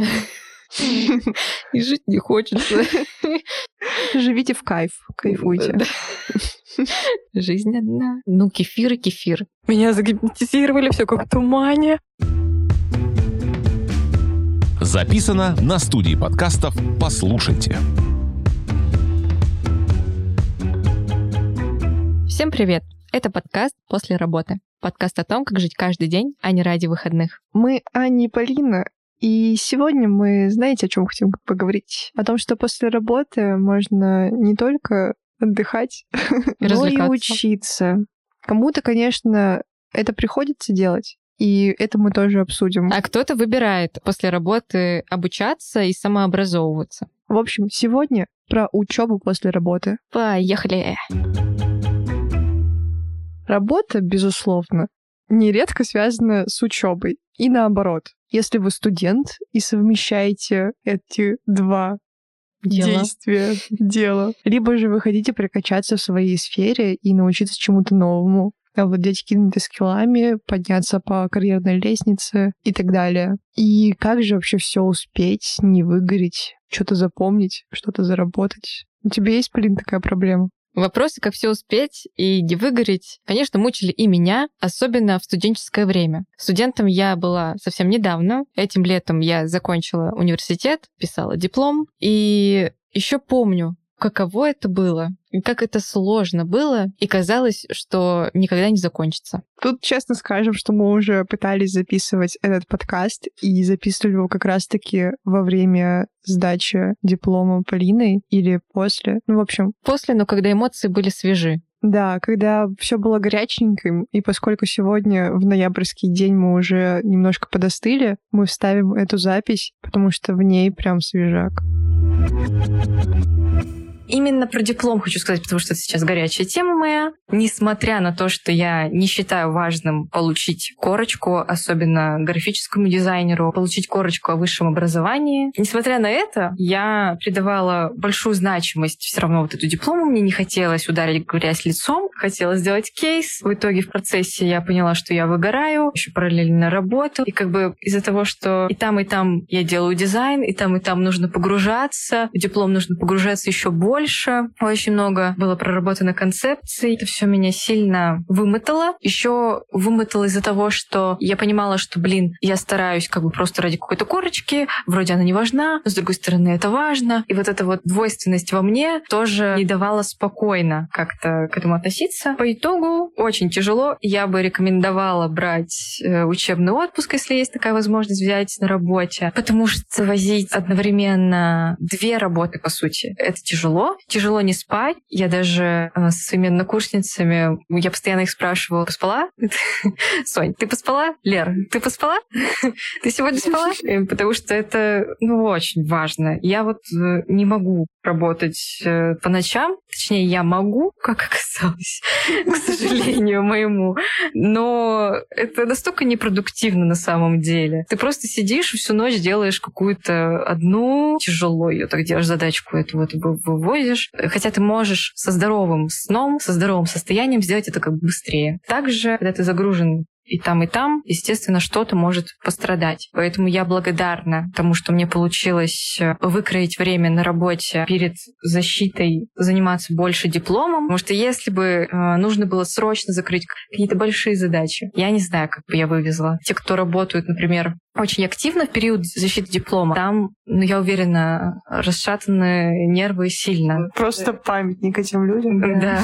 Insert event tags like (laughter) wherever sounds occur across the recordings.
(laughs) И жить не хочется. (laughs) Живите в кайф, кайфуйте. (laughs) Жизнь одна. Ну, кефир и кефир. Меня загипнотизировали, все как в тумане. Записано на студии подкастов «Послушайте». Всем привет! Это подкаст «После работы». Подкаст о том, как жить каждый день, а не ради выходных. Мы Аня и Полина, и сегодня мы, знаете, о чем хотим поговорить? О том, что после работы можно не только отдыхать, (laughs) но и учиться. Кому-то, конечно, это приходится делать, и это мы тоже обсудим. А кто-то выбирает после работы обучаться и самообразовываться. В общем, сегодня про учебу после работы. Поехали! Работа, безусловно, нередко связана с учебой. И наоборот, если вы студент и совмещаете эти два Дело. действия, дело. Либо же вы хотите прокачаться в своей сфере и научиться чему-то новому, овладеть какими-то скиллами, подняться по карьерной лестнице и так далее. И как же вообще все успеть, не выгореть, что-то запомнить, что-то заработать? У тебя есть, Полин, такая проблема? Вопросы, как все успеть и не выгореть, конечно, мучили и меня, особенно в студенческое время. Студентом я была совсем недавно. Этим летом я закончила университет, писала диплом. И еще помню, каково это было, как это сложно было, и казалось, что никогда не закончится. Тут честно скажем, что мы уже пытались записывать этот подкаст, и записывали его как раз-таки во время сдачи диплома Полиной или после. Ну, в общем... После, но когда эмоции были свежи. Да, когда все было горяченьким, и поскольку сегодня в ноябрьский день мы уже немножко подостыли, мы вставим эту запись, потому что в ней прям свежак. Именно про диплом хочу сказать, потому что это сейчас горячая тема моя. Несмотря на то, что я не считаю важным получить корочку, особенно графическому дизайнеру, получить корочку о высшем образовании, несмотря на это, я придавала большую значимость все равно вот эту диплому. Мне не хотелось ударить грязь лицом, хотела сделать кейс. В итоге в процессе я поняла, что я выгораю, еще параллельно работу. И как бы из-за того, что и там, и там я делаю дизайн, и там, и там нужно погружаться, в диплом нужно погружаться еще больше. Очень много было проработано концепций. Это все меня сильно вымотало. Еще вымотало из-за того, что я понимала, что, блин, я стараюсь как бы просто ради какой-то корочки, вроде она не важна, но с другой стороны это важно. И вот эта вот двойственность во мне тоже не давала спокойно как-то к этому относиться. По итогу очень тяжело. Я бы рекомендовала брать э, учебный отпуск, если есть такая возможность взять на работе, потому что возить одновременно две работы, по сути, это тяжело тяжело, не спать. Я даже э, с своими однокурсницами, я постоянно их спрашивала, поспала? (laughs) Сонь, ты поспала? Лер, ты поспала? (laughs) Ты сегодня спала? (laughs) Э, потому что это, ну, очень важно. Я вот э, не могу работать по ночам. Точнее, я могу, (laughs) как оказалось, (laughs) к сожалению моему. Но это настолько непродуктивно на самом деле. Ты просто сидишь и всю ночь делаешь какую-то одну, тяжело ее так делаешь, задачку эту вот вывозишь, хотя ты можешь со здоровым сном, со здоровым состоянием сделать это как бы быстрее. Также, когда ты загружен и там, и там, естественно, что-то может пострадать. Поэтому я благодарна тому, что мне получилось э, выкроить время на работе перед защитой, заниматься больше дипломом. Потому что если бы э, нужно было срочно закрыть какие-то большие задачи, я не знаю, как бы я вывезла. Те, кто работают, например, очень активно в период защиты диплома, там, ну, я уверена, расшатаны нервы сильно. Просто памятник этим людям. Да.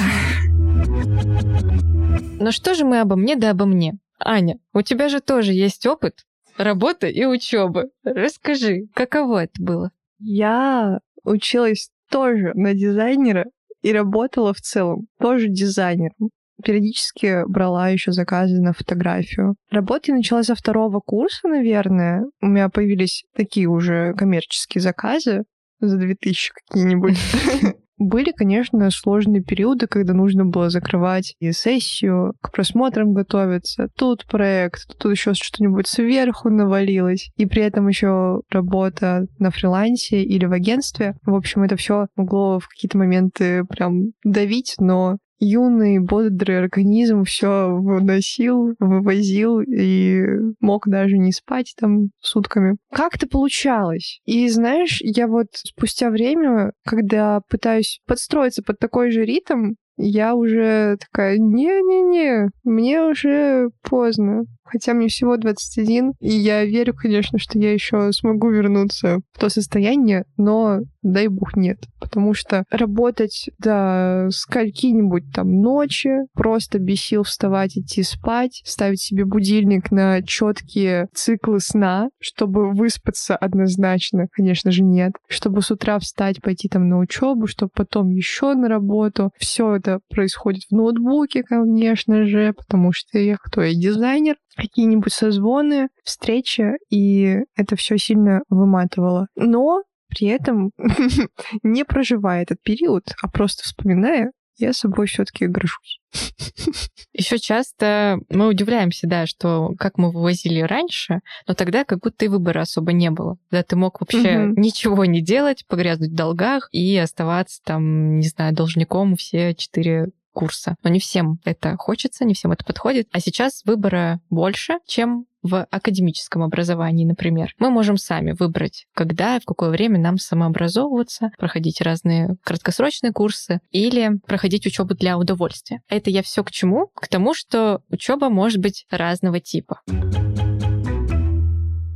Ну что же мы обо мне да обо мне? Аня, у тебя же тоже есть опыт работы и учебы. Расскажи, каково это было? Я училась тоже на дизайнера и работала в целом тоже дизайнером. Периодически брала еще заказы на фотографию. Работа я начала со второго курса, наверное. У меня появились такие уже коммерческие заказы за 2000 какие-нибудь. (laughs) Были, конечно, сложные периоды, когда нужно было закрывать и сессию, к просмотрам готовиться. Тут проект, тут еще что-нибудь сверху навалилось. И при этом еще работа на фрилансе или в агентстве. В общем, это все могло в какие-то моменты прям давить, но юный, бодрый организм все выносил, вывозил и мог даже не спать там сутками. Как это получалось? И знаешь, я вот спустя время, когда пытаюсь подстроиться под такой же ритм, я уже такая, не-не-не, мне уже поздно. Хотя мне всего 21, и я верю, конечно, что я еще смогу вернуться в то состояние, но дай бог нет. Потому что работать до скольки-нибудь там ночи, просто без сил вставать, идти спать, ставить себе будильник на четкие циклы сна, чтобы выспаться однозначно, конечно же, нет. Чтобы с утра встать, пойти там на учебу, чтобы потом еще на работу. Все это происходит в ноутбуке, конечно же, потому что я кто? Я дизайнер, какие-нибудь созвоны, встречи, и это все сильно выматывало. Но при этом, (laughs) не проживая этот период, а просто вспоминая, я собой все-таки горжусь. (laughs) Еще часто мы удивляемся, да, что как мы вывозили раньше, но тогда как будто и выбора особо не было. Да, ты мог вообще угу. ничего не делать, погрязнуть в долгах и оставаться там, не знаю, должником все четыре курса. Но не всем это хочется, не всем это подходит. А сейчас выбора больше, чем в академическом образовании, например. Мы можем сами выбрать, когда и в какое время нам самообразовываться, проходить разные краткосрочные курсы или проходить учебу для удовольствия. Это я все к чему? К тому, что учеба может быть разного типа.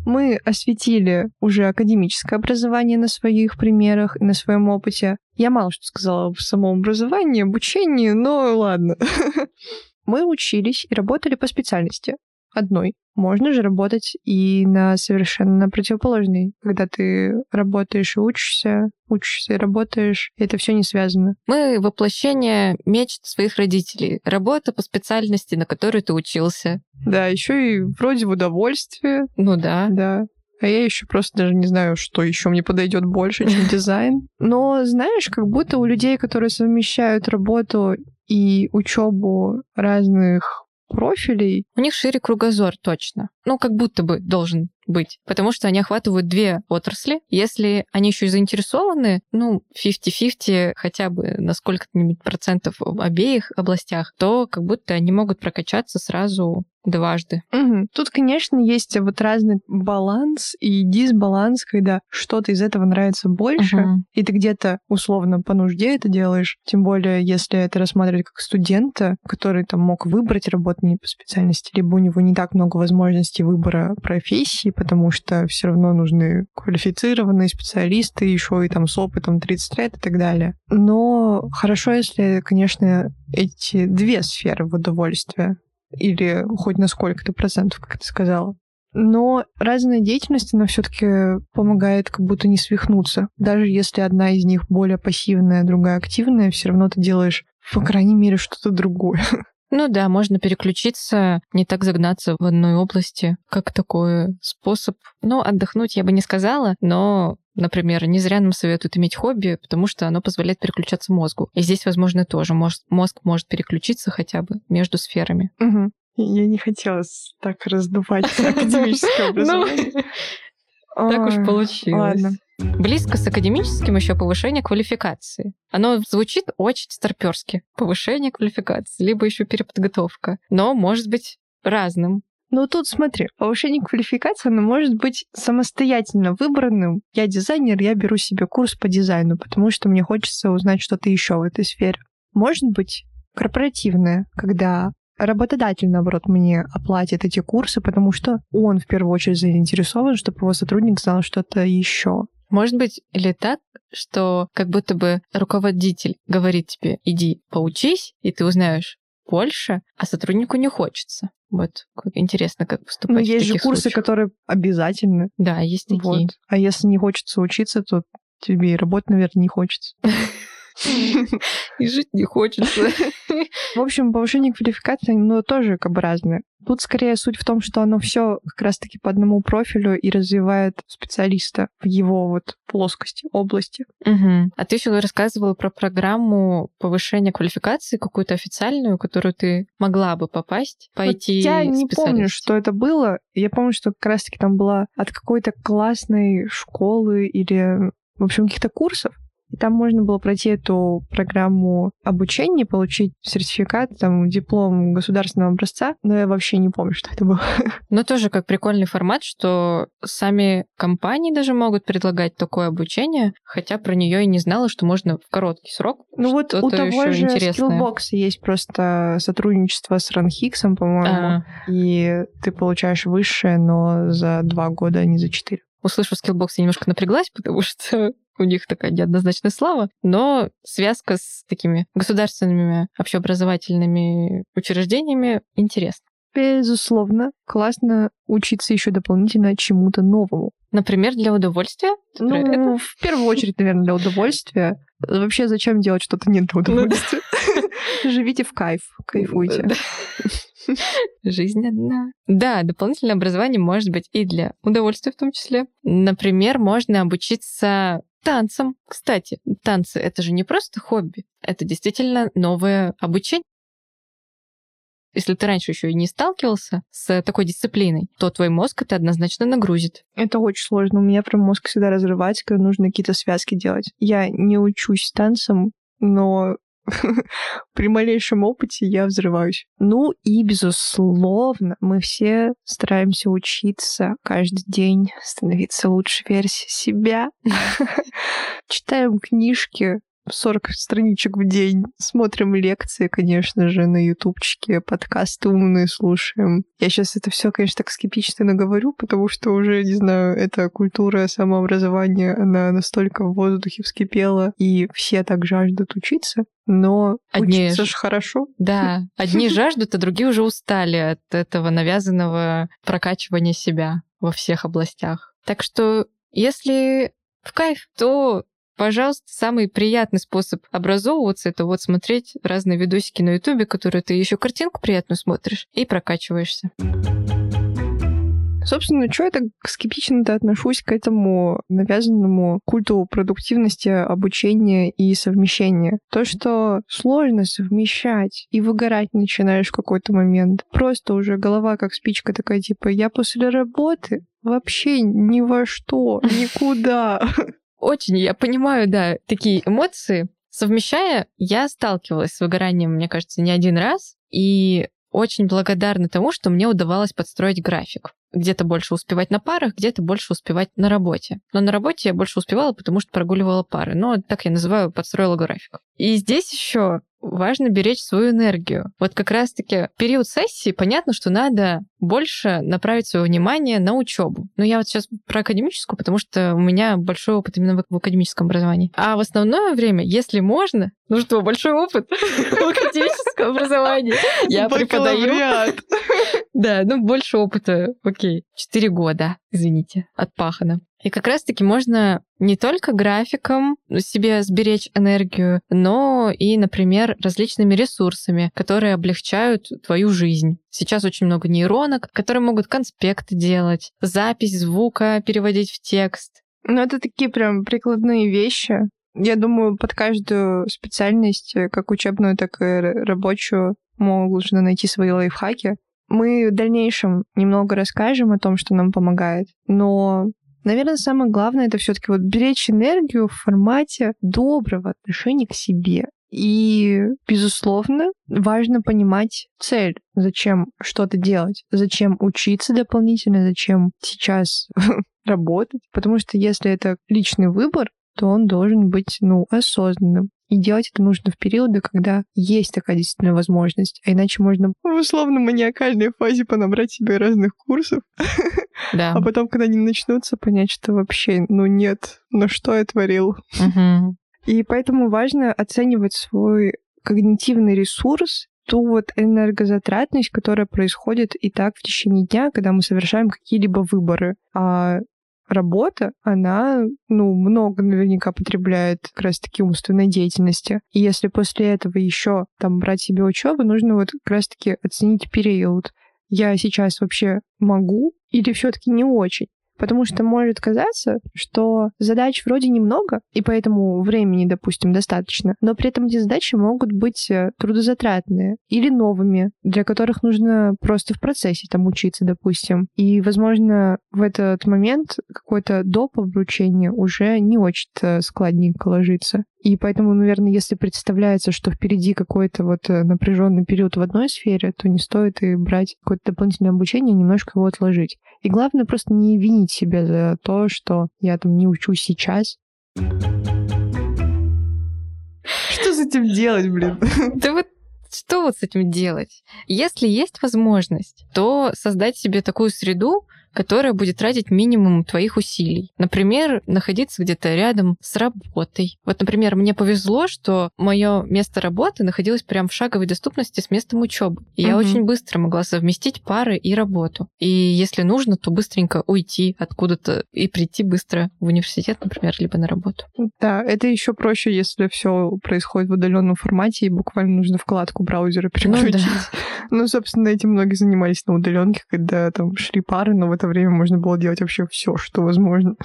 Мы осветили уже академическое образование на своих примерах и на своем опыте. Я мало что сказала в самом образовании, обучении, но ладно. (laughs) Мы учились и работали по специальности одной. Можно же работать и на совершенно противоположной, когда ты работаешь и учишься, учишься и работаешь, и это все не связано. Мы воплощение мечт своих родителей. Работа по специальности, на которой ты учился. Да, еще и вроде в удовольствие. Ну да. Да. А я еще просто даже не знаю, что еще мне подойдет больше, чем (laughs) дизайн. Но знаешь, как будто у людей, которые совмещают работу и учебу разных профилей. У них шире кругозор точно. Ну, как будто бы должен быть, потому что они охватывают две отрасли. Если они еще и заинтересованы, ну, 50-50 хотя бы на сколько-нибудь процентов в обеих областях, то как будто они могут прокачаться сразу дважды. Угу. Тут, конечно, есть вот разный баланс и дисбаланс, когда что-то из этого нравится больше, угу. и ты где-то условно по нужде это делаешь, тем более если это рассматривать как студента, который там мог выбрать работу не по специальности, либо у него не так много возможностей выбора профессии, потому что все равно нужны квалифицированные специалисты, еще и там с опытом 30 лет и так далее. Но хорошо, если, конечно, эти две сферы в удовольствие или хоть на сколько-то процентов, как ты сказала. Но разная деятельность, она все-таки помогает как будто не свихнуться. Даже если одна из них более пассивная, другая активная, все равно ты делаешь, по крайней мере, что-то другое. (laughs) Ну да, можно переключиться, не так загнаться в одной области, как такой способ. Ну, отдохнуть я бы не сказала, но Например, не зря нам советуют иметь хобби, потому что оно позволяет переключаться мозгу. И здесь, возможно, тоже мозг, мозг может переключиться хотя бы между сферами. Угу. Я не хотела так раздувать (laughs) академическое ну, образование. (laughs) Так уж получилось. Близко с академическим еще повышение квалификации. Оно звучит очень старперски. Повышение квалификации, либо еще переподготовка. Но может быть разным. Ну тут смотри, повышение квалификации, оно может быть самостоятельно выбранным. Я дизайнер, я беру себе курс по дизайну, потому что мне хочется узнать что-то еще в этой сфере. Может быть корпоративное, когда работодатель, наоборот, мне оплатит эти курсы, потому что он в первую очередь заинтересован, чтобы его сотрудник знал что-то еще. Может быть, или так, что как будто бы руководитель говорит тебе, иди поучись, и ты узнаешь больше, а сотруднику не хочется. Вот интересно, как поступать. Ну, есть же курсы, случаях. которые обязательны. Да, есть такие. Вот. А если не хочется учиться, то тебе и работать, наверное, не хочется. (laughs) (laughs) И жить не хочется. (laughs) В общем, повышение квалификации, ну, тоже как бы разное. Тут скорее суть в том, что оно все как раз-таки по одному профилю и развивает специалиста в его вот плоскости, области. Угу. А ты еще рассказывала про программу повышения квалификации, какую-то официальную, которую ты могла бы попасть, пойти вот Я не помню, что это было. Я помню, что как раз-таки там была от какой-то классной школы или, в общем, каких-то курсов, И там можно было пройти эту программу обучения, получить сертификат, там, диплом государственного образца, но я вообще не помню, что это было. (laughs) Но тоже как прикольный формат, что сами компании даже могут предлагать такое обучение, хотя про нее и не знала, что можно в короткий срок. Ну вот у того же Skillbox есть просто сотрудничество с Ранхиксом, по-моему, а. и ты получаешь высшее, но за два года, а не за четыре. Услышав Skillbox, я немножко напряглась, потому что у них такая неоднозначная слава, но связка с такими государственными общеобразовательными учреждениями интересна. Безусловно, классно учиться еще дополнительно чему-то новому. Например, для удовольствия? Ну, в первую очередь, наверное, для удовольствия. Вообще, зачем делать что-то не для удовольствия? Живите в кайф, кайфуйте. Жизнь одна. Да, дополнительное образование может быть и для удовольствия в том числе. Например, можно обучиться танцам. Кстати, танцы — это же не просто хобби, это действительно новое обучение. Если ты раньше еще и не сталкивался с такой дисциплиной, то твой мозг это однозначно нагрузит. Это очень сложно. У меня прям мозг всегда разрывается, когда нужно какие-то связки делать. Я не учусь танцам, но (laughs) при малейшем опыте я взрываюсь. Ну и, безусловно, мы все стараемся учиться каждый день, становиться лучшей версией себя. (laughs) Читаем книжки, 40 страничек в день. Смотрим лекции, конечно же, на ютубчике, подкасты умные слушаем. Я сейчас это все, конечно, так скептично говорю, потому что уже, не знаю, эта культура самообразования, она настолько в воздухе вскипела, и все так жаждут учиться. Но одни учиться ж хорошо. Да, одни (laughs) жаждут, а другие уже устали от этого навязанного прокачивания себя во всех областях. Так что если в кайф, то Пожалуйста, самый приятный способ образовываться это вот смотреть разные видосики на Ютубе, которые ты еще картинку приятную смотришь и прокачиваешься. Собственно, что я так скептично-то отношусь к этому навязанному культу продуктивности, обучения и совмещения? То, что сложно совмещать и выгорать начинаешь в какой-то момент. Просто уже голова как спичка такая, типа, я после работы вообще ни во что, (laughs) никуда. Очень я понимаю, да, такие эмоции. Совмещая, я сталкивалась с выгоранием, мне кажется, не один раз, и очень благодарна тому, что мне удавалось подстроить график. Где-то больше успевать на парах, где-то больше успевать на работе. Но на работе я больше успевала, потому что прогуливала пары. Но так я называю, подстроила график. И здесь еще важно беречь свою энергию. Вот как раз-таки период сессии, понятно, что надо больше направить свое внимание на учебу. Но я вот сейчас про академическую, потому что у меня большой опыт именно в академическом образовании. А в основное время, если можно, ну что, большой опыт (laughs) в академическом образовании. Я преподаю. (laughs) Да, ну больше опыта, окей. Четыре года, извините, отпахано. И как раз-таки можно не только графиком себе сберечь энергию, но и, например, различными ресурсами, которые облегчают твою жизнь. Сейчас очень много нейронок, которые могут конспекты делать, запись звука переводить в текст. Ну, это такие прям прикладные вещи. Я думаю, под каждую специальность, как учебную, так и рабочую, можно найти свои лайфхаки. Мы в дальнейшем немного расскажем о том, что нам помогает, но Наверное, самое главное это все-таки вот беречь энергию в формате доброго отношения к себе. И, безусловно, важно понимать цель, зачем что-то делать, зачем учиться дополнительно, зачем сейчас (laughs) работать. Потому что если это личный выбор, то он должен быть, ну, осознанным. И делать это нужно в периоды, когда есть такая действительно возможность. А иначе можно в условно-маниакальной фазе понабрать себе разных курсов. (laughs) Да. А потом, когда они начнутся, понять, что вообще, ну нет, ну что я творил. Угу. И поэтому важно оценивать свой когнитивный ресурс ту вот энергозатратность, которая происходит и так в течение дня, когда мы совершаем какие-либо выборы. А работа, она, ну, много наверняка потребляет как раз-таки умственной деятельности. И если после этого еще там брать себе учебу, нужно вот как раз-таки оценить период. Я сейчас вообще могу или все-таки не очень? Потому что может казаться, что задач вроде немного, и поэтому времени, допустим, достаточно, но при этом эти задачи могут быть э, трудозатратные или новыми, для которых нужно просто в процессе там учиться, допустим. И, возможно, в этот момент какое-то доп. обручение уже не очень-то складненько ложится. И поэтому, наверное, если представляется, что впереди какой-то вот э, напряженный период в одной сфере, то не стоит и брать какое-то дополнительное обучение, немножко его отложить. И главное просто не винить себя за то, что я там не учусь сейчас. Что с этим делать, блин? (laughs) Да вот что вот с этим делать? Если есть возможность, то создать себе такую среду, которая будет тратить минимум твоих усилий. Например, находиться где-то рядом с работой. Вот, например, мне повезло, что мое место работы находилось прямо в шаговой доступности с местом учебы. И я очень быстро могла совместить пары и работу. И если нужно, то быстренько уйти откуда-то и прийти быстро в университет, например, либо на работу. Да, это еще проще, если все происходит в удаленном формате, и буквально нужно вкладку браузера переключить. Ну, да. ну собственно, этим многие занимались на удаленке, когда там шли пары, но вот это время можно было делать вообще все, что возможно.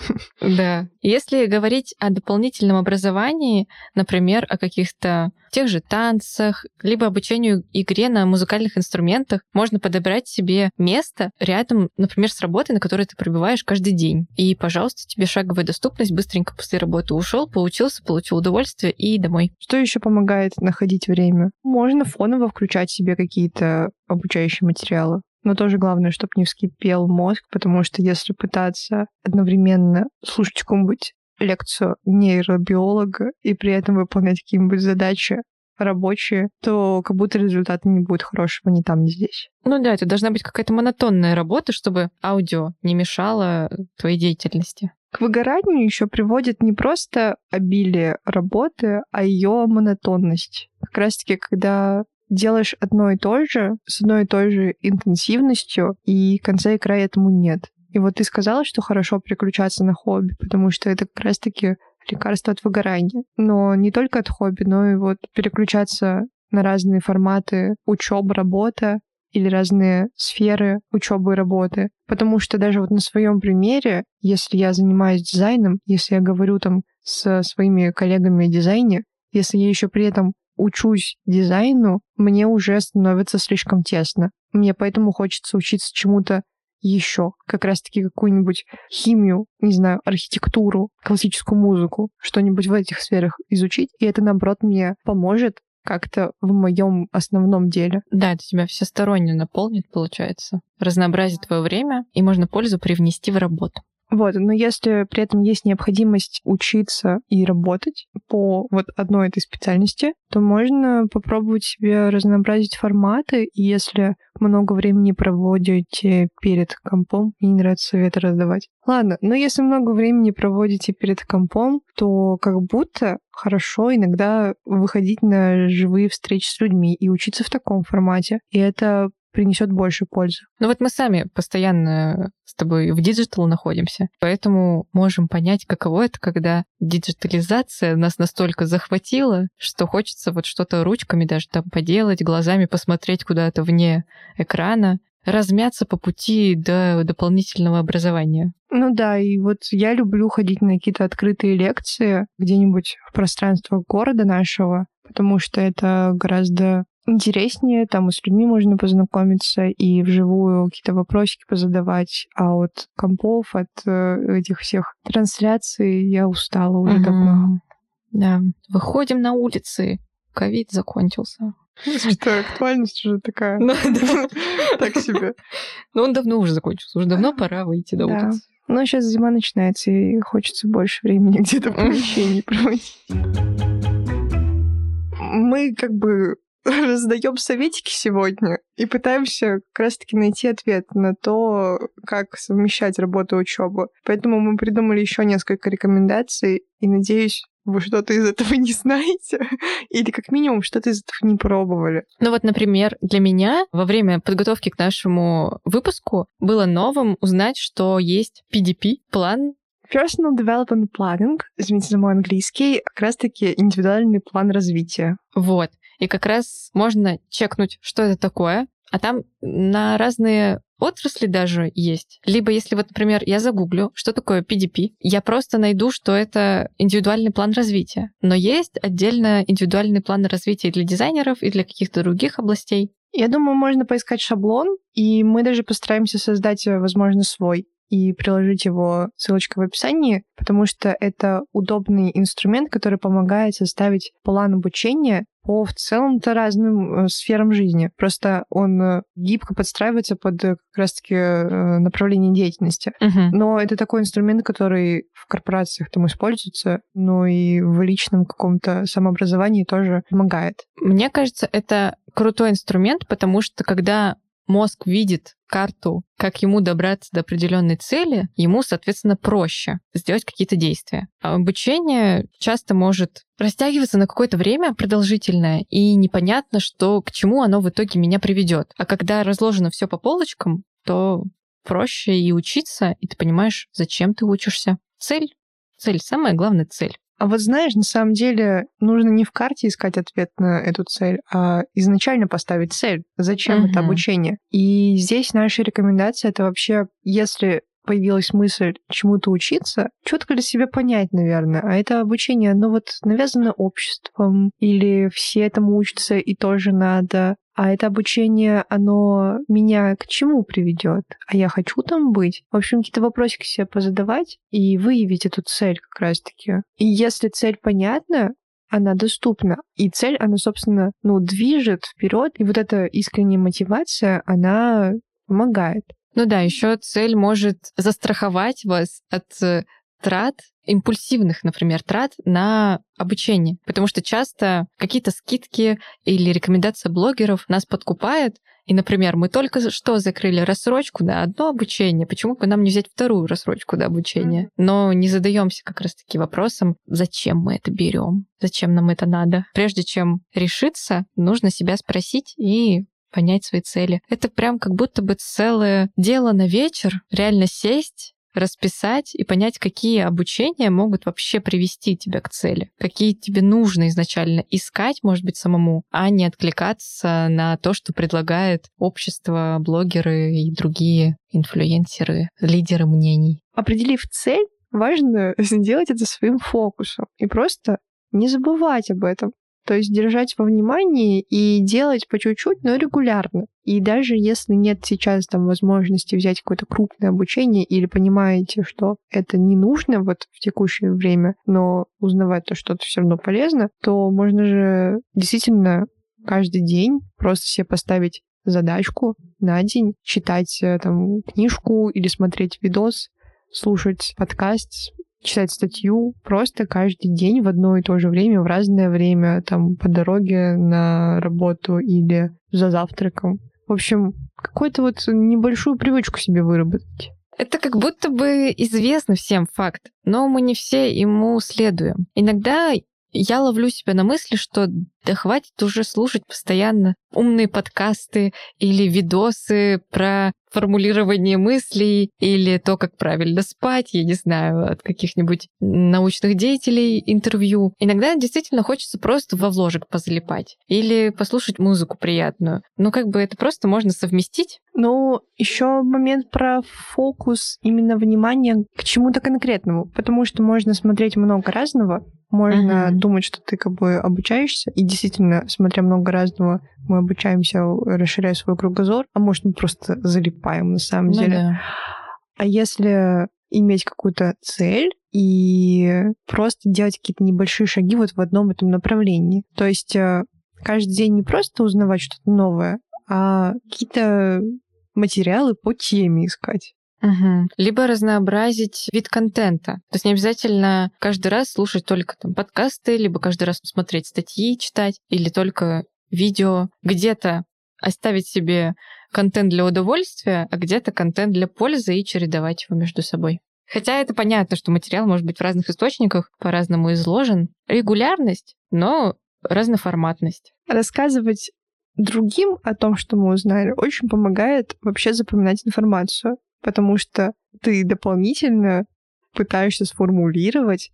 Да. Если говорить о дополнительном образовании, например, о каких-то тех же танцах, либо обучению игре на музыкальных инструментах, можно подобрать себе место рядом, например, с работой, на которой ты пробиваешь каждый день. И, пожалуйста, тебе шаговая доступность, быстренько после работы ушел, поучился, получил удовольствие и домой. Что еще помогает находить время? Можно фоново включать себе какие-то обучающие материалы. Но тоже главное, чтобы не вскипел мозг, потому что если пытаться одновременно слушать какую-нибудь лекцию нейробиолога и при этом выполнять какие-нибудь задачи рабочие, то как будто результата не будет хорошего ни там, ни здесь. Ну да, это должна быть какая-то монотонная работа, чтобы аудио не мешало твоей деятельности. К выгоранию еще приводит не просто обилие работы, а ее монотонность. Как раз-таки, когда делаешь одно и то же, с одной и той же интенсивностью, и конца и края этому нет. И вот ты сказала, что хорошо переключаться на хобби, потому что это как раз-таки лекарство от выгорания. Но не только от хобби, но и вот переключаться на разные форматы учебы, работа или разные сферы учебы и работы. Потому что даже вот на своем примере, если я занимаюсь дизайном, если я говорю там с своими коллегами о дизайне, если я еще при этом учусь дизайну, мне уже становится слишком тесно. Мне поэтому хочется учиться чему-то еще, как раз-таки какую-нибудь химию, не знаю, архитектуру, классическую музыку, что-нибудь в этих сферах изучить, и это, наоборот, мне поможет как-то в моем основном деле. Да, это тебя всесторонне наполнит, получается. Разнообразит твое время, и можно пользу привнести в работу. Вот, но если при этом есть необходимость учиться и работать по вот одной этой специальности, то можно попробовать себе разнообразить форматы, и если много времени проводите перед компом, мне не нравится советы раздавать. Ладно, но если много времени проводите перед компом, то как будто хорошо иногда выходить на живые встречи с людьми и учиться в таком формате. И это принесет больше пользы. Ну вот мы сами постоянно с тобой в диджитал находимся, поэтому можем понять, каково это, когда диджитализация нас настолько захватила, что хочется вот что-то ручками даже там поделать, глазами посмотреть куда-то вне экрана, размяться по пути до дополнительного образования. Ну да, и вот я люблю ходить на какие-то открытые лекции где-нибудь в пространство города нашего, потому что это гораздо интереснее, там и с людьми можно познакомиться и вживую какие-то вопросики позадавать, а от компов, от э, этих всех трансляций я устала уже угу. давно. Да, выходим на улицы, ковид закончился. Что, актуальность уже такая. Ну, (laughs) так себе. Ну, он давно уже закончился. Уже давно пора выйти на улицу. Ну, сейчас зима начинается, и хочется больше времени (laughs) где-то в помещении проводить. (laughs) Мы как бы (laughs) раздаем советики сегодня и пытаемся как раз-таки найти ответ на то, как совмещать работу и учебу. Поэтому мы придумали еще несколько рекомендаций, и надеюсь, вы что-то из этого не знаете, (laughs) или как минимум что-то из этого не пробовали. Ну вот, например, для меня во время подготовки к нашему выпуску было новым узнать, что есть PDP, план Personal Development Planning, извините за мой английский, как раз-таки индивидуальный план развития. Вот. И как раз можно чекнуть, что это такое, а там на разные отрасли даже есть. Либо если вот, например, я загуглю, что такое PDP, я просто найду, что это индивидуальный план развития. Но есть отдельно индивидуальный план развития для дизайнеров, и для каких-то других областей. Я думаю, можно поискать шаблон, и мы даже постараемся создать, э, возможно, свой и приложить его ссылочкой в описании, потому что это удобный инструмент, который помогает составить план обучения по в целом-то разным э, сферам жизни. Просто он э, гибко подстраивается под э, как раз-таки направление деятельности. Мгм. Но это такой инструмент, который в корпорациях там используется, но и в личном каком-то самообразовании тоже помогает. Мне кажется, это крутой инструмент, потому что когда мозг видит карту, как ему добраться до определенной цели, ему, соответственно, проще сделать какие-то действия. А обучение часто может растягиваться на какое-то время продолжительное, и непонятно, что к чему оно в итоге меня приведет. А когда разложено все по полочкам, то проще и учиться, и ты понимаешь, зачем ты учишься. Цель. Цель. Самая главная цель. А вот знаешь, на самом деле нужно не в карте искать ответ на эту цель, а изначально поставить цель. Зачем это Мгм. обучение? И здесь наша рекомендация это вообще, если появилась мысль чему-то учиться, четко для себя понять, наверное. А это обучение, оно вот навязано обществом, или все этому учатся и тоже надо. А это обучение, оно меня к чему приведет? А я хочу там быть? В общем, какие-то вопросики себе позадавать и выявить эту цель как раз-таки. И если цель понятна, она доступна. И цель, она, собственно, ну, движет вперед. И вот эта искренняя мотивация, она помогает. Ну да, еще цель может застраховать вас от э, трат, импульсивных, например, трат на обучение. Потому что часто какие-то скидки или рекомендация блогеров нас подкупает. И, например, мы только что закрыли рассрочку на одно обучение, почему бы нам не взять вторую рассрочку до обучения? Но не задаемся как раз-таки вопросом, зачем мы это берем, зачем нам это надо. Прежде чем решиться, нужно себя спросить и понять свои цели. Это прям как будто бы целое дело на вечер, реально сесть, расписать и понять, какие обучения могут вообще привести тебя к цели, какие тебе нужно изначально искать, может быть, самому, а не откликаться на то, что предлагает общество, блогеры и другие инфлюенсеры, лидеры мнений. Определив цель, важно (laughs) сделать это своим фокусом и просто не забывать об этом. То есть держать во внимании и делать по чуть-чуть, но регулярно. И даже если нет сейчас там возможности взять какое-то крупное обучение или понимаете, что это не нужно вот в текущее время, но узнавать то что-то все равно полезно, то можно же действительно каждый день просто себе поставить задачку на день, читать э, там книжку или смотреть видос, слушать подкаст, читать статью просто каждый день в одно и то же время, в разное время, там, по дороге на работу или за завтраком. В общем, какую-то вот небольшую привычку себе выработать. Это как будто бы известно всем факт, но мы не все ему следуем. Иногда я ловлю себя на мысли, что да хватит уже слушать постоянно умные подкасты или видосы про формулирование мыслей или то, как правильно спать, я не знаю, от каких-нибудь научных деятелей интервью. Иногда действительно хочется просто во вложек позалипать или послушать музыку приятную. Ну, как бы это просто можно совместить. Ну, еще момент про фокус именно внимания к чему-то конкретному, потому что можно смотреть много разного, можно Мгм. думать, что ты как бы обучаешься, и действительно, смотря много разного, мы обучаемся, расширяя свой кругозор, а может, мы просто залипаем на самом Ну деле. да. А если иметь какую-то цель и просто делать какие-то небольшие шаги вот в одном этом направлении. То есть э, каждый день не просто узнавать что-то новое, а какие-то материалы по теме искать. Мгм. Либо разнообразить вид контента. То есть не обязательно каждый раз слушать только там подкасты, либо каждый раз смотреть статьи, читать, или только видео. Где-то оставить себе контент для удовольствия, а где-то контент для пользы и чередовать его между собой. Хотя это понятно, что материал может быть в разных источниках, по-разному изложен. Регулярность, но разноформатность. Рассказывать другим о том, что мы узнали, очень помогает вообще запоминать информацию, потому что ты дополнительно пытаешься сформулировать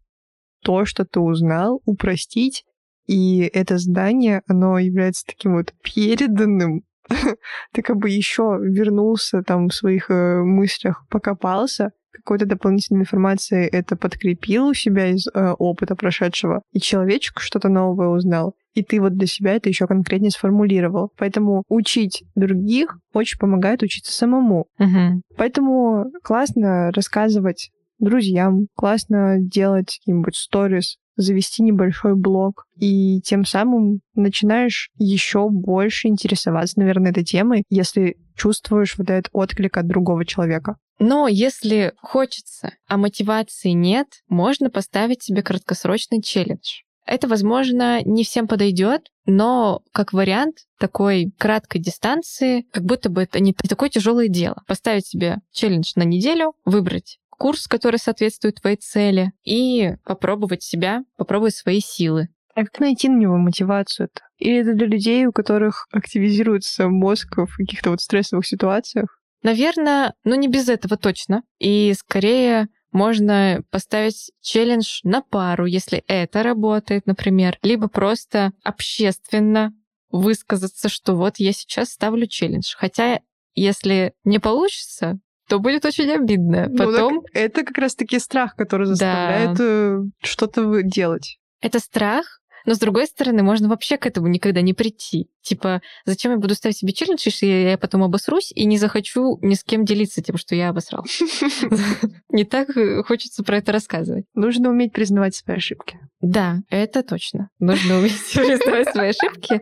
то, что ты узнал, упростить, и это здание, оно является таким вот переданным. (laughs) Ты как бы еще вернулся там в своих э, мыслях, покопался, какой-то дополнительной информацией это подкрепил у себя из э, опыта прошедшего, и человечек что-то новое узнал, и ты вот для себя это еще конкретнее сформулировал. Поэтому учить других очень помогает учиться самому. Мгм. Поэтому классно рассказывать друзьям, классно делать какие-нибудь сторис, завести небольшой блог, и тем самым начинаешь еще больше интересоваться, наверное, этой темой, если чувствуешь вот этот отклик от другого человека. Но если хочется, а мотивации нет, можно поставить себе краткосрочный челлендж. Это, возможно, не всем подойдет, но как вариант такой краткой дистанции, как будто бы это не такое тяжелое дело. Поставить себе челлендж на неделю, выбрать курс, который соответствует твоей цели, и попробовать себя, попробовать свои силы. А как найти на него мотивацию-то? Или это для людей, у которых активизируется мозг в каких-то вот стрессовых ситуациях? Наверное, ну не без этого точно. И скорее можно поставить челлендж на пару, если это работает, например, либо просто общественно высказаться, что вот я сейчас ставлю челлендж. Хотя, если не получится, то будет очень обидно. Ну, Потом это как раз-таки страх, который заставляет э, что-то делать. это страх, но с другой стороны, можно вообще к этому никогда не прийти. Типа, зачем я буду ставить себе челлендж, если я потом обосрусь и не захочу ни с кем делиться тем, что я обосрал. (laughs) (laughs) Не так э, хочется про это рассказывать. Нужно уметь признавать свои ошибки. Да, это точно. Нужно уметь (laughs) признавать свои ошибки.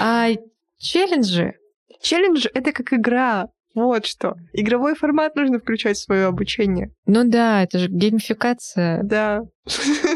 А челленджи, Челлендж — это как игра. Вот что. Игровой формат нужно включать в свое обучение. ну да, это же геймификация Да.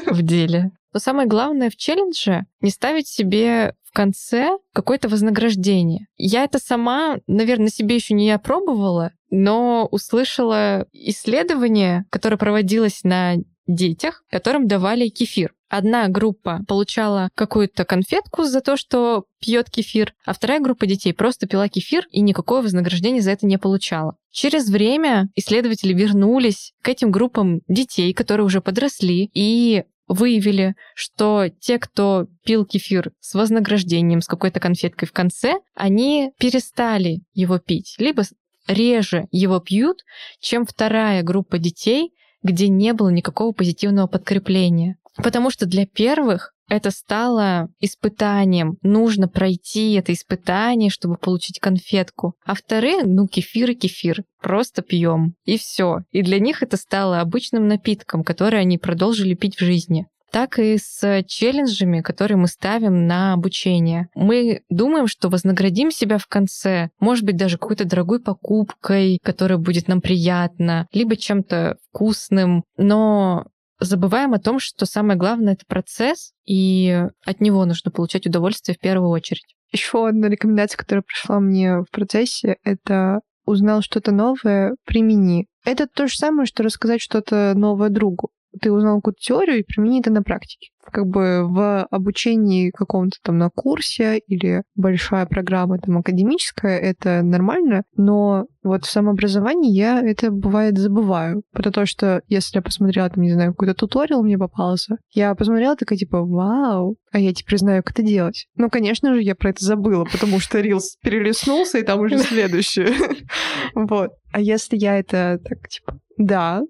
в деле. Но самое главное в челлендже не ставить себе в конце какое-то вознаграждение. Я это сама, наверное, себе еще не опробовала, но услышала исследование, которое проводилось на детях, которым давали кефир. Одна группа получала какую-то конфетку за то, что пьет кефир, а вторая группа детей просто пила кефир и никакого вознаграждения за это не получала. Через время исследователи вернулись к этим группам детей, которые уже подросли, и выявили, что те, кто пил кефир с вознаграждением, с какой-то конфеткой в конце, они перестали его пить, либо реже его пьют, чем вторая группа детей, где не было никакого позитивного подкрепления. Потому что для первых это стало испытанием. Нужно пройти это испытание, чтобы получить конфетку. А вторые, ну, кефир и кефир. Просто пьем. И все. И для них это стало обычным напитком, который они продолжили пить в жизни так и с челленджами, которые мы ставим на обучение. Мы думаем, что вознаградим себя в конце, может быть, даже какой-то дорогой покупкой, которая будет нам приятна, либо чем-то вкусным, но забываем о том, что самое главное — это процесс, и от него нужно получать удовольствие в первую очередь. Еще одна рекомендация, которая пришла мне в процессе, это узнал что-то новое, примени. Это то же самое, что рассказать что-то новое другу. Ты узнал какую-то теорию и примени это на практике. Как бы в обучении каком-то там на курсе или большая программа там академическая, это нормально, но вот в самообразовании я это бывает забываю. Потому что если я посмотрела там, не знаю, какой-то туториал мне попался, я посмотрела такая типа, вау, а я теперь знаю, как это делать. Ну, конечно же, я про это забыла, потому что Рилс перелистнулся, и там уже следующее. (laughs) Вот. А если я это так, типа, да,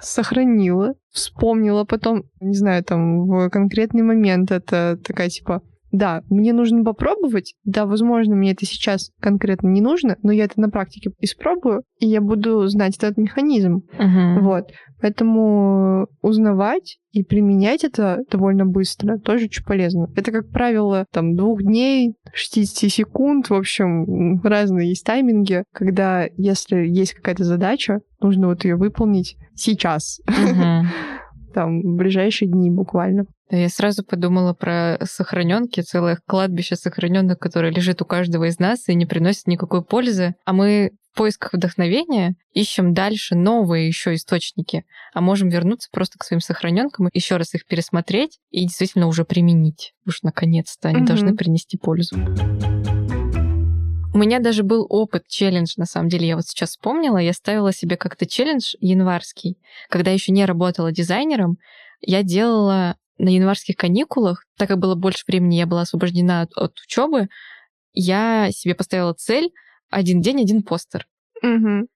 сохранила, вспомнила потом, не знаю, там, в конкретный момент это такая, типа, да, мне нужно попробовать, да, возможно, мне это сейчас конкретно не нужно, но я это на практике испробую, и я буду знать этот механизм. Вот. Поэтому узнавать и применять это довольно быстро тоже очень полезно. Это, как правило, там двух дней, 60 секунд, в общем, разные есть тайминги, когда если есть какая-то задача, нужно вот ее выполнить сейчас, Мгм. (laughs) там, в ближайшие дни буквально. Да, Я сразу подумала про сохраненки, целое кладбище сохраненных, которое лежит у каждого из нас и не приносит никакой пользы. А мы в поисках вдохновения ищем дальше новые еще источники, а можем вернуться просто к своим сохраненкам, еще раз их пересмотреть и действительно уже применить. Уж наконец-то они Мгм. должны принести пользу. У меня даже был опыт челлендж, на самом деле, я вот сейчас вспомнила, я ставила себе как-то челлендж январский, когда еще не работала дизайнером, я делала на январских каникулах, так как было больше времени, я была освобождена от, от учебы, я себе поставила цель один день, один постер. Мгм.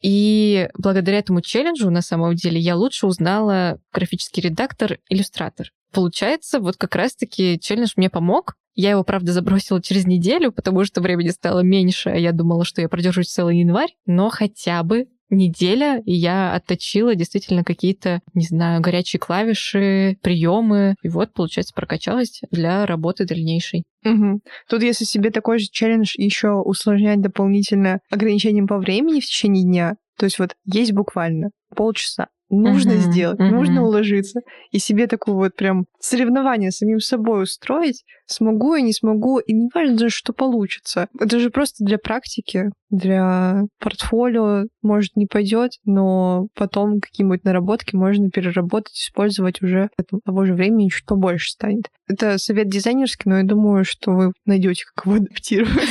И благодаря этому челленджу, на самом деле, я лучше узнала графический редактор, иллюстратор. Получается, вот как раз-таки челлендж мне помог. Я его, правда, забросила через неделю, потому что времени стало меньше, а я думала, что я продержусь целый январь, но хотя бы неделя, и я отточила действительно какие-то, не знаю, горячие клавиши, приемы, и вот, получается, прокачалась для работы дальнейшей. Мгм. Тут если себе такой же челлендж еще усложнять дополнительно ограничением по времени в течение дня, то есть вот есть буквально полчаса, нужно Мгм, сделать, мгм. нужно уложиться, и себе такое вот прям соревнование с самим собой устроить, смогу я, не смогу, и не важно даже, что получится. Это же просто для практики, для портфолио, может, не пойдет, но потом какие-нибудь наработки можно переработать, использовать уже этого- того же времени чуть побольше станет. Это совет дизайнерский, но я думаю, что вы найдете, как его адаптировать.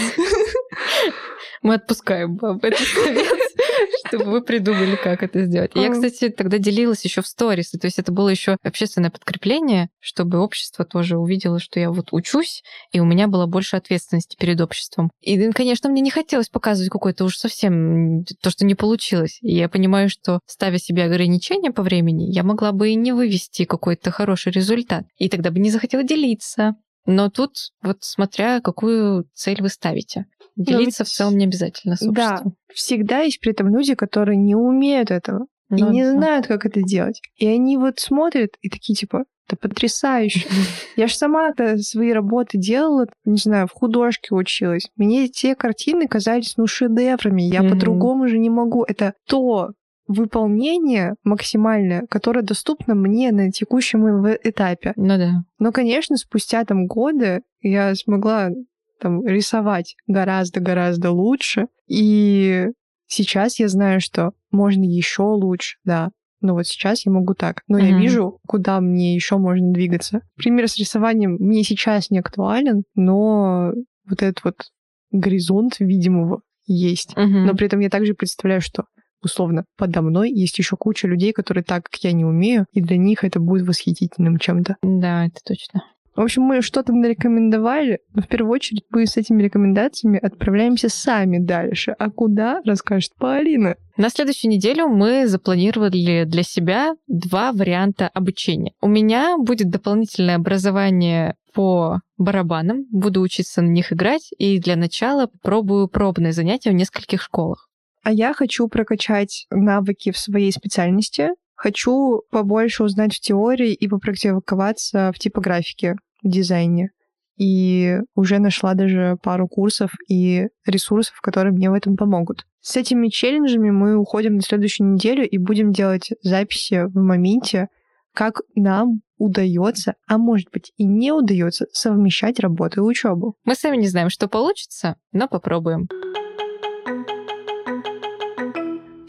Мы отпускаем вам этот совет, (laughs) чтобы вы придумали, как это сделать. Я, кстати, тогда делилась еще в сторис, то есть это было еще общественное подкрепление, чтобы общество тоже увидело, что я вот учусь, и у меня было больше ответственности перед обществом. И, конечно, мне не хотелось показывать какое-то уж совсем то, что не получилось. И я понимаю, что ставя себе ограничения по времени, я могла бы и не вывести какой-то хороший результат. И тогда бы не захотела делиться. Но тут вот смотря, какую цель вы ставите. Делиться в ведь- целом не обязательно с Да, обществом. всегда есть при этом люди, которые не умеют этого и Ну не да. знают, как это делать. И они вот смотрят и такие типа, это потрясающе. (laughs) Я же сама-то свои работы делала, не знаю, в художке училась. Мне те картины казались, ну, шедеврами. Я по-другому же не могу. Это то выполнение максимальное, которое доступно мне на текущем этапе. Ну да. Но, конечно, спустя там годы я смогла там рисовать гораздо-гораздо лучше. И сейчас я знаю, что можно еще лучше, да. Но вот сейчас я могу так. Но я Мгм. вижу, куда мне еще можно двигаться. Пример с рисованием мне сейчас не актуален, но вот этот вот горизонт видимого есть. Мгм. Но при этом я также представляю, что условно подо мной есть еще куча людей, которые так, как я, не умею, и для них это будет восхитительным чем-то. Да, это точно. В общем, мы что-то нарекомендовали, но в первую очередь мы с этими рекомендациями отправляемся сами дальше. А куда, расскажет Полина. На следующую неделю мы запланировали для себя два варианта обучения. У меня будет дополнительное образование по барабанам, буду учиться на них играть, и для начала попробую пробные занятия в нескольких школах. А я хочу прокачать навыки в своей специальности. Хочу побольше узнать в теории и попрактиковаться в типографике, в дизайне. И уже нашла даже пару курсов и ресурсов, которые мне в этом помогут. С этими челленджами мы уходим на следующую неделю и будем делать записи в моменте, как нам удается, а может быть и не удается совмещать работу и учебу. Мы сами не знаем, что получится, но попробуем.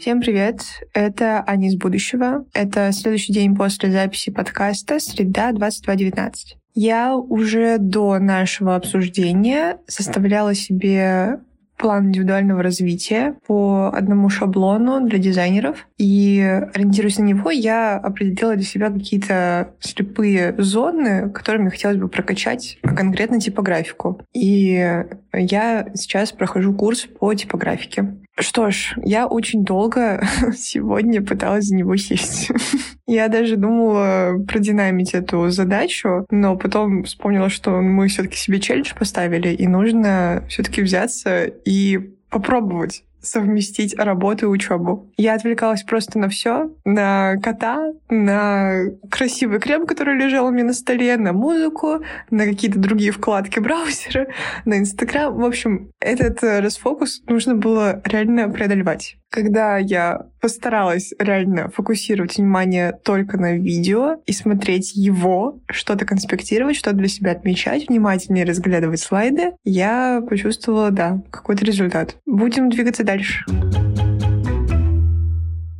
Всем привет! Это Аня из будущего. Это следующий день после записи подкаста, среда 22.19. Я уже до нашего обсуждения составляла себе план индивидуального развития по одному шаблону для дизайнеров. И ориентируясь на него, я определила для себя какие-то слепые зоны, которые мне хотелось бы прокачать, конкретно типографику. И я сейчас прохожу курс по типографике. Что ж, я очень долго (laughs) сегодня пыталась за него сесть. (laughs) Я даже думала продинамить эту задачу, но потом вспомнила, что мы все-таки себе челлендж поставили, и нужно все-таки взяться и попробовать совместить работу и учебу. Я отвлекалась просто на все, на кота, на красивый крем, который лежал у меня на столе, на музыку, на какие-то другие вкладки браузера, на Инстаграм. В общем, этот э, расфокус нужно было реально преодолевать. Когда я постаралась реально фокусировать внимание только на видео и смотреть его, что-то конспектировать, что-то для себя отмечать, внимательнее разглядывать слайды, я почувствовала, да, какой-то результат. Будем двигаться дальше.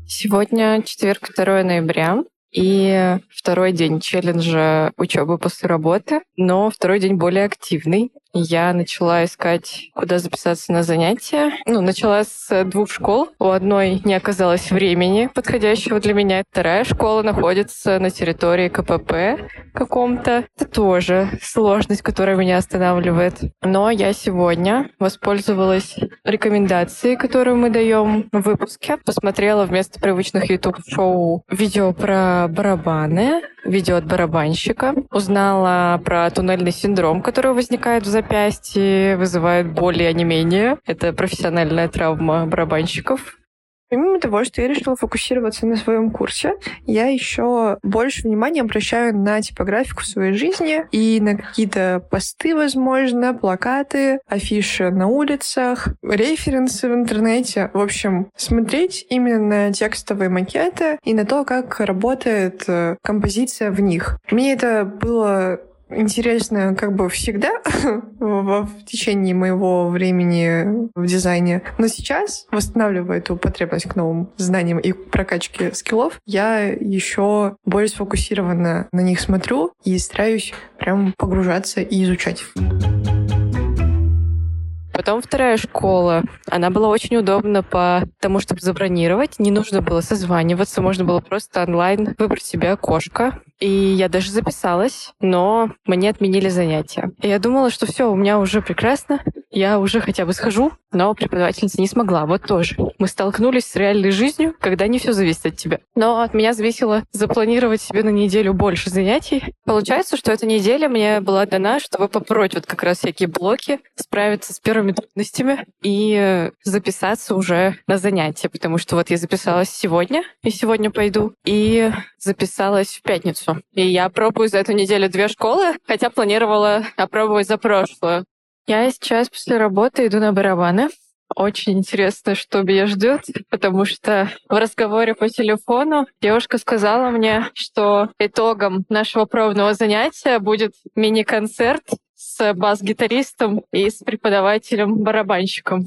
Сегодня четверг, 2 ноября, и второй день челленджа учебы после работы, но второй день более активный. Я начала искать, куда записаться на занятия. Ну, начала с двух школ. У одной не оказалось времени подходящего для меня. Вторая школа находится на территории КПП каком-то. Это тоже сложность, которая меня останавливает. Но я сегодня воспользовалась рекомендацией, которую мы даем в выпуске. Посмотрела вместо привычных YouTube-шоу видео про барабаны, видео от барабанщика. Узнала про туннельный синдром, который возникает в запястье, вызывает боль и онемение. Это профессиональная травма барабанщиков. Помимо того, что я решила фокусироваться на своем курсе, я еще больше внимания обращаю на типографику своей жизни и на какие-то посты, возможно, плакаты, афиши на улицах, референсы в интернете. В общем, смотреть именно на текстовые макеты и на то, как работает э, композиция в них. Мне это было интересно как бы всегда (laughs) в, течение моего времени в дизайне. Но сейчас, восстанавливая эту потребность к новым знаниям и прокачке скиллов, я еще более сфокусированно на них смотрю и стараюсь прям погружаться и изучать. Потом вторая школа. Она была очень удобна по тому, чтобы забронировать. Не нужно было созваниваться, можно было просто онлайн выбрать себе окошко. И я даже записалась, но мне отменили занятия. И я думала, что все, у меня уже прекрасно, я уже хотя бы схожу, но преподавательница не смогла. Вот тоже. Мы столкнулись с реальной жизнью, когда не все зависит от тебя. Но от меня зависело запланировать себе на неделю больше занятий. Получается, что эта неделя мне была дана, чтобы попороть вот как раз всякие блоки, справиться с первыми трудностями и записаться уже на занятия, потому что вот я записалась сегодня, и сегодня пойду, и записалась в пятницу. И я пробую за эту неделю две школы, хотя планировала опробовать за прошлую. Я сейчас после работы иду на барабаны. Очень интересно, что меня ждет, потому что в разговоре по телефону девушка сказала мне, что итогом нашего пробного занятия будет мини-концерт с бас-гитаристом и с преподавателем-барабанщиком.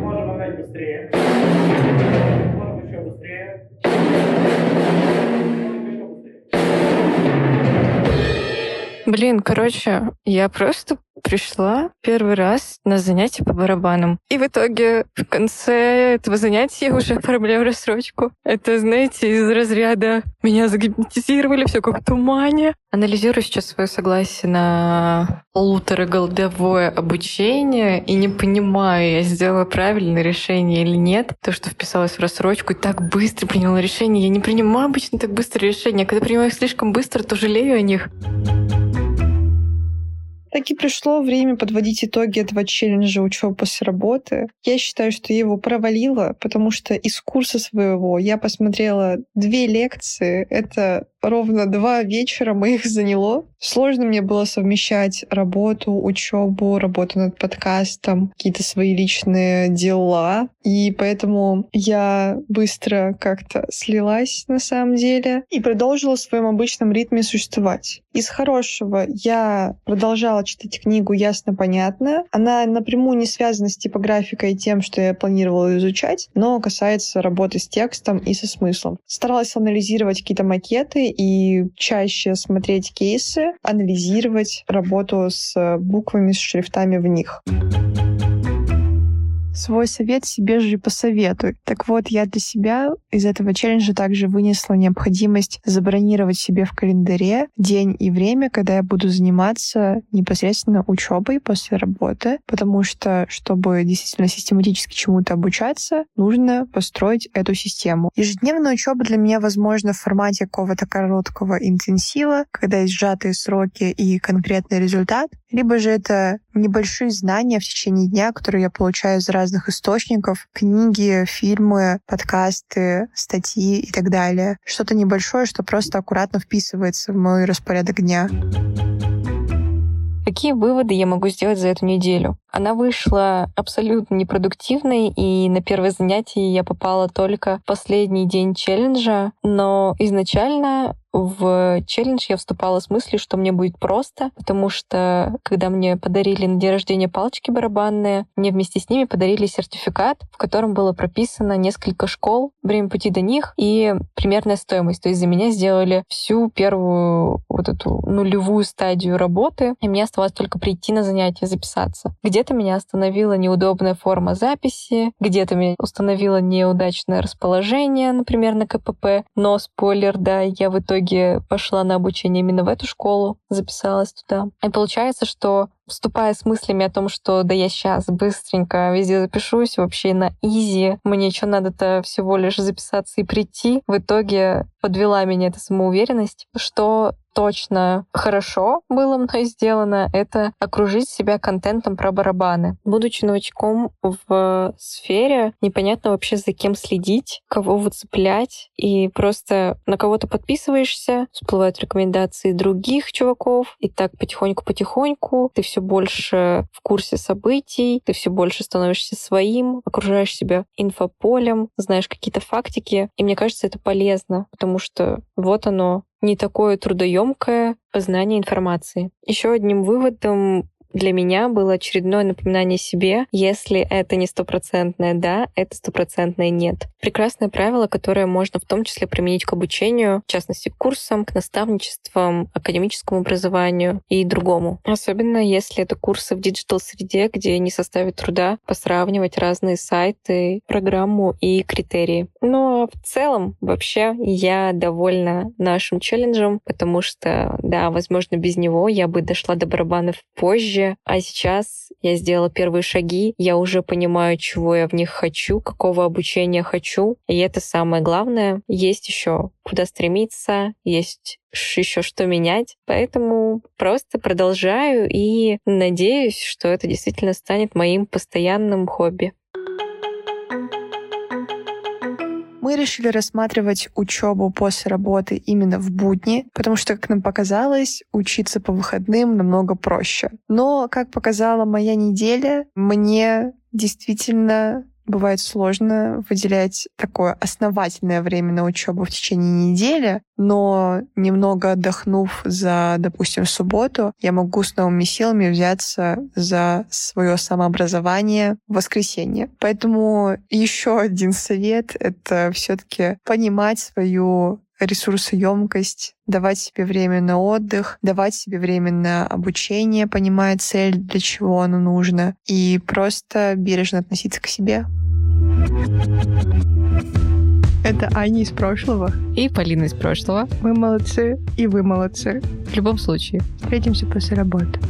Можем быстрее. Блин, короче, я просто пришла первый раз на занятие по барабанам. И в итоге в конце этого занятия уже оформляю рассрочку. Это, знаете, из разряда меня загипнотизировали, все как в тумане. Анализирую сейчас свое согласие на полутораголовое обучение и не понимаю, я сделала правильное решение или нет. То, что вписалась в рассрочку и так быстро приняла решение. Я не принимаю обычно так быстро решения. Когда принимаю их слишком быстро, то жалею о них. Так и пришло время подводить итоги этого челленджа учебы после работы. Я считаю, что я его провалила, потому что из курса своего я посмотрела две лекции. Это ровно два вечера моих (laughs) заняло. Сложно мне было совмещать работу, учебу, работу над подкастом, какие-то свои личные дела. И поэтому я быстро как-то слилась на самом деле и продолжила в своем обычном ритме существовать. Из хорошего я продолжала читать книгу «Ясно-понятно». Она напрямую не связана с типографикой и тем, что я планировала изучать, но касается работы с текстом и со смыслом. Старалась анализировать какие-то макеты и чаще смотреть кейсы, анализировать работу с буквами, с шрифтами в них. Свой совет себе же посоветуй. Так вот, я для себя из этого челленджа также вынесла необходимость забронировать себе в календаре день и время, когда я буду заниматься непосредственно учебой после работы, потому что, чтобы действительно систематически чему-то обучаться, нужно построить эту систему. Ежедневная учеба для меня возможна в формате какого-то короткого интенсива, когда есть сжатые сроки и конкретный результат, либо же это небольшие знания в течение дня, которые я получаю из разных источников, книги, фильмы, подкасты, статьи и так далее. Что-то небольшое, что просто аккуратно вписывается в мой распорядок дня. Какие выводы я могу сделать за эту неделю? Она вышла абсолютно непродуктивной, и на первое занятие я попала только в последний день челленджа, но изначально в челлендж я вступала с мыслью, что мне будет просто, потому что когда мне подарили на день рождения палочки барабанные, мне вместе с ними подарили сертификат, в котором было прописано несколько школ, время пути до них и примерная стоимость. То есть за меня сделали всю первую вот эту нулевую стадию работы, и мне оставалось только прийти на занятия, записаться. Где-то меня остановила неудобная форма записи, где-то меня установило неудачное расположение, например, на КПП, но спойлер, да, я в итоге пошла на обучение именно в эту школу, записалась туда. И получается, что вступая с мыслями о том, что да я сейчас быстренько везде запишусь, вообще на изи, мне что надо-то всего лишь записаться и прийти, в итоге подвела меня эта самоуверенность, что точно хорошо было мной сделано, это окружить себя контентом про барабаны. Будучи новичком в сфере, непонятно вообще за кем следить, кого выцеплять, и просто на кого-то подписываешься, всплывают рекомендации других чуваков, и так потихоньку-потихоньку ты все больше в курсе событий, ты все больше становишься своим, окружаешь себя инфополем, знаешь какие-то фактики, и мне кажется, это полезно, потому что вот оно, не такое трудоемкое познание информации. Еще одним выводом для меня было очередное напоминание себе, если это не стопроцентное «да», это стопроцентное «нет». Прекрасное правило, которое можно в том числе применить к обучению, в частности, к курсам, к наставничествам, академическому образованию и другому. Особенно если это курсы в диджитал-среде, где не составит труда посравнивать разные сайты, программу и критерии. Но в целом вообще я довольна нашим челленджем, потому что, да, возможно, без него я бы дошла до барабанов позже, а сейчас я сделала первые шаги, я уже понимаю, чего я в них хочу, какого обучения хочу, и это самое главное. Есть еще куда стремиться, есть еще что менять. Поэтому просто продолжаю и надеюсь, что это действительно станет моим постоянным хобби. Мы решили рассматривать учебу после работы именно в будни, потому что, как нам показалось, учиться по выходным намного проще. Но, как показала моя неделя, мне действительно бывает сложно выделять такое основательное время на учебу в течение недели, но немного отдохнув за, допустим, субботу, я могу с новыми силами взяться за свое самообразование в воскресенье. Поэтому еще один совет — это все-таки понимать свою ресурсоемкость, давать себе время на отдых, давать себе время на обучение, понимая цель, для чего оно нужно, и просто бережно относиться к себе. Это Аня из прошлого. И Полина из прошлого. Мы молодцы, и вы молодцы. В любом случае. Встретимся после работы.